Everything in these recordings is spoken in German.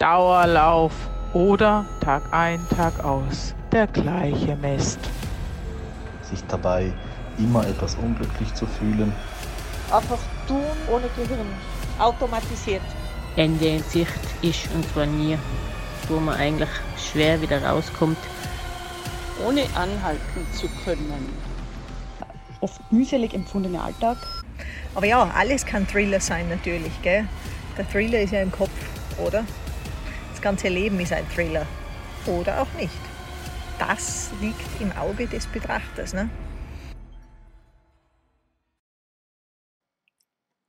Dauerlauf oder Tag ein, Tag aus der gleiche Mist. Sich dabei immer etwas unglücklich zu fühlen. Einfach tun ohne Gehirn. Automatisiert. Ende in Sicht ist und zwar nie, wo man eigentlich schwer wieder rauskommt. Ohne anhalten zu können. Oft mühselig empfundener Alltag. Aber ja, alles kann Thriller sein natürlich. Gell? Der Thriller ist ja im Kopf, oder? Das ganze Leben ist ein Thriller. Oder auch nicht. Das liegt im Auge des Betrachters. Ne?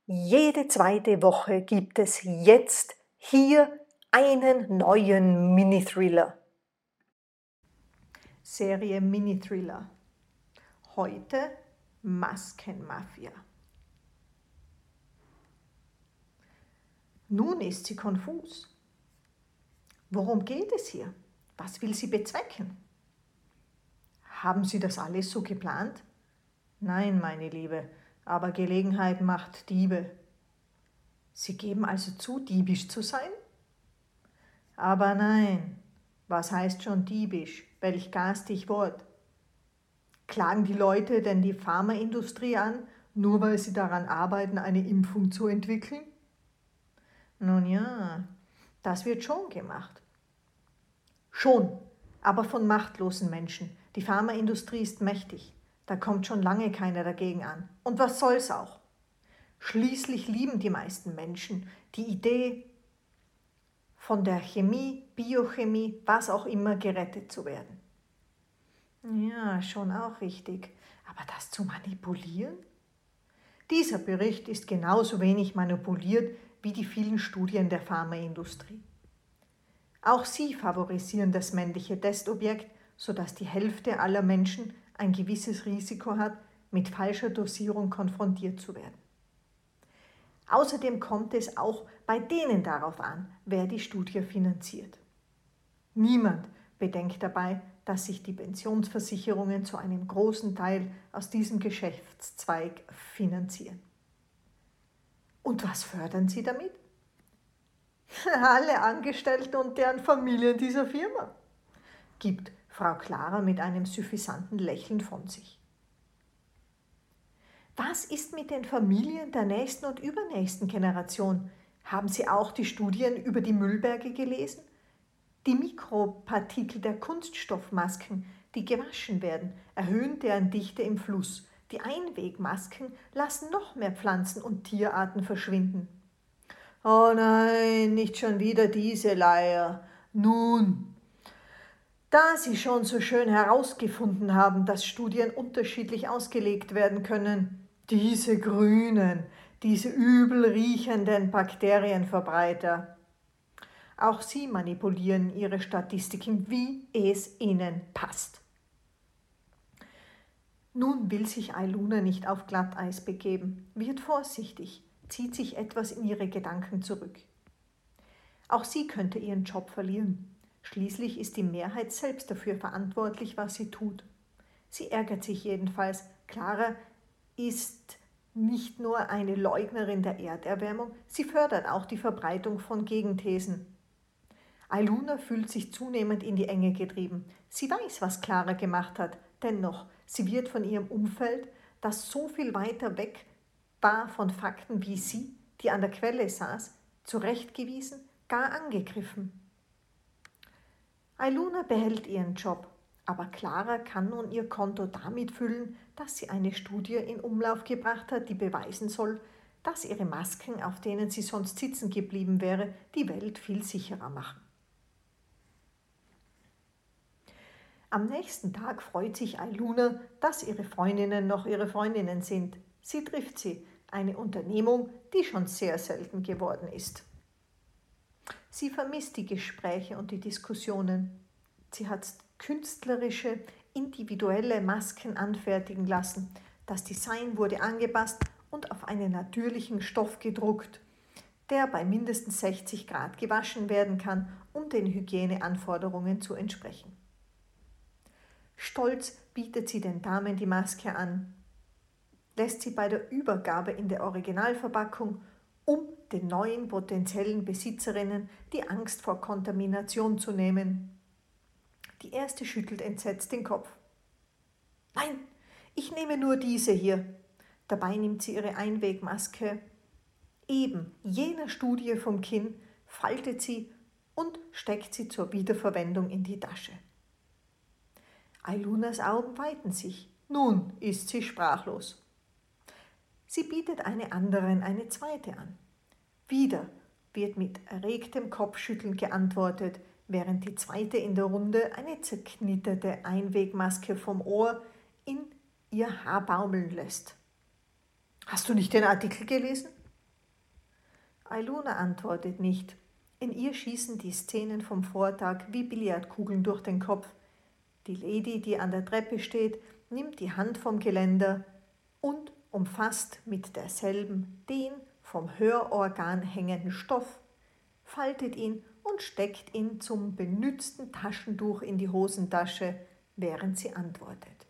Jede zweite Woche gibt es jetzt hier einen neuen Mini-Thriller. Serie Mini-Thriller. Heute Maskenmafia. Nun ist sie konfus. Worum geht es hier? Was will sie bezwecken? Haben Sie das alles so geplant? Nein, meine Liebe, aber Gelegenheit macht Diebe. Sie geben also zu, diebisch zu sein? Aber nein, was heißt schon diebisch? Welch garstig Wort. Klagen die Leute denn die Pharmaindustrie an, nur weil sie daran arbeiten, eine Impfung zu entwickeln? Nun ja, das wird schon gemacht. Schon, aber von machtlosen Menschen. Die Pharmaindustrie ist mächtig. Da kommt schon lange keiner dagegen an. Und was soll's auch? Schließlich lieben die meisten Menschen die Idee, von der Chemie, Biochemie, was auch immer gerettet zu werden. Ja, schon auch richtig. Aber das zu manipulieren? Dieser Bericht ist genauso wenig manipuliert wie die vielen Studien der Pharmaindustrie. Auch sie favorisieren das männliche Testobjekt, sodass die Hälfte aller Menschen ein gewisses Risiko hat, mit falscher Dosierung konfrontiert zu werden. Außerdem kommt es auch bei denen darauf an, wer die Studie finanziert. Niemand bedenkt dabei, dass sich die Pensionsversicherungen zu einem großen Teil aus diesem Geschäftszweig finanzieren. Und was fördern sie damit? Alle Angestellten und deren Familien dieser Firma, gibt Frau Clara mit einem suffisanten Lächeln von sich. Was ist mit den Familien der nächsten und übernächsten Generation? Haben Sie auch die Studien über die Müllberge gelesen? Die Mikropartikel der Kunststoffmasken, die gewaschen werden, erhöhen deren Dichte im Fluss. Die Einwegmasken lassen noch mehr Pflanzen und Tierarten verschwinden. Oh nein, nicht schon wieder diese Leier. Nun, da Sie schon so schön herausgefunden haben, dass Studien unterschiedlich ausgelegt werden können, diese grünen, diese übel riechenden Bakterienverbreiter. Auch sie manipulieren ihre Statistiken, wie es ihnen passt. Nun will sich Ailuna nicht auf Glatteis begeben, wird vorsichtig, zieht sich etwas in ihre Gedanken zurück. Auch sie könnte ihren Job verlieren. Schließlich ist die Mehrheit selbst dafür verantwortlich, was sie tut. Sie ärgert sich jedenfalls. Clara ist nicht nur eine Leugnerin der Erderwärmung, sie fördert auch die Verbreitung von Gegenthesen. Ailuna fühlt sich zunehmend in die Enge getrieben. Sie weiß, was Clara gemacht hat. Dennoch, sie wird von ihrem Umfeld, das so viel weiter weg war von Fakten wie sie, die an der Quelle saß, zurechtgewiesen, gar angegriffen. Ailuna behält ihren Job, aber Clara kann nun ihr Konto damit füllen, dass sie eine Studie in Umlauf gebracht hat, die beweisen soll, dass ihre Masken, auf denen sie sonst sitzen geblieben wäre, die Welt viel sicherer machen. Am nächsten Tag freut sich Ailuna, dass ihre Freundinnen noch ihre Freundinnen sind. Sie trifft sie, eine Unternehmung, die schon sehr selten geworden ist. Sie vermisst die Gespräche und die Diskussionen. Sie hat künstlerische, individuelle Masken anfertigen lassen. Das Design wurde angepasst und auf einen natürlichen Stoff gedruckt, der bei mindestens 60 Grad gewaschen werden kann, um den Hygieneanforderungen zu entsprechen. Stolz bietet sie den Damen die Maske an, lässt sie bei der Übergabe in der Originalverpackung um den neuen potenziellen Besitzerinnen die Angst vor Kontamination zu nehmen. Die erste schüttelt entsetzt den Kopf. Nein, ich nehme nur diese hier. Dabei nimmt sie ihre Einwegmaske. Eben jener Studie vom Kinn faltet sie und steckt sie zur Wiederverwendung in die Tasche. Ailunas Augen weiten sich. Nun ist sie sprachlos. Sie bietet eine anderen eine zweite an. Wieder wird mit erregtem Kopfschütteln geantwortet, während die zweite in der Runde eine zerknitterte Einwegmaske vom Ohr in ihr Haar baumeln lässt. Hast du nicht den Artikel gelesen? Ailuna antwortet nicht. In ihr schießen die Szenen vom Vortag wie Billardkugeln durch den Kopf. Die Lady, die an der Treppe steht, nimmt die Hand vom Geländer und umfasst mit derselben den vom Hörorgan hängenden Stoff, faltet ihn und steckt ihn zum benützten Taschentuch in die Hosentasche, während sie antwortet.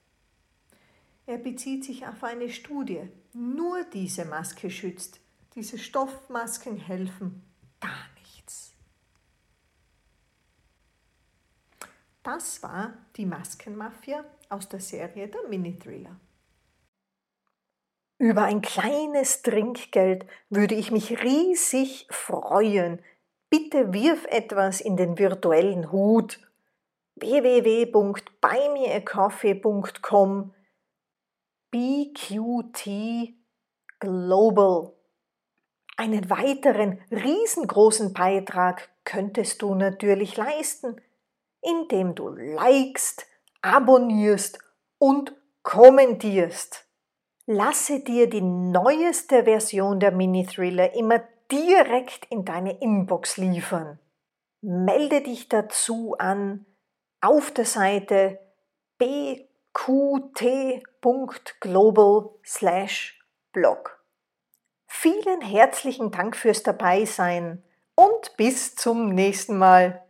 Er bezieht sich auf eine Studie. Nur diese Maske schützt. Diese Stoffmasken helfen gar nichts. Das war die Maskenmafia aus der Serie der Mini-Thriller. Über ein kleines Trinkgeld würde ich mich riesig freuen. Bitte wirf etwas in den virtuellen Hut. www.buymeacoffee.com BQT Global. Einen weiteren riesengroßen Beitrag könntest du natürlich leisten, indem du likest, abonnierst und kommentierst. Lasse dir die neueste Version der Mini-Thriller immer direkt in deine Inbox liefern. Melde dich dazu an auf der Seite bqt.global/blog. Vielen herzlichen Dank fürs Dabeisein und bis zum nächsten Mal.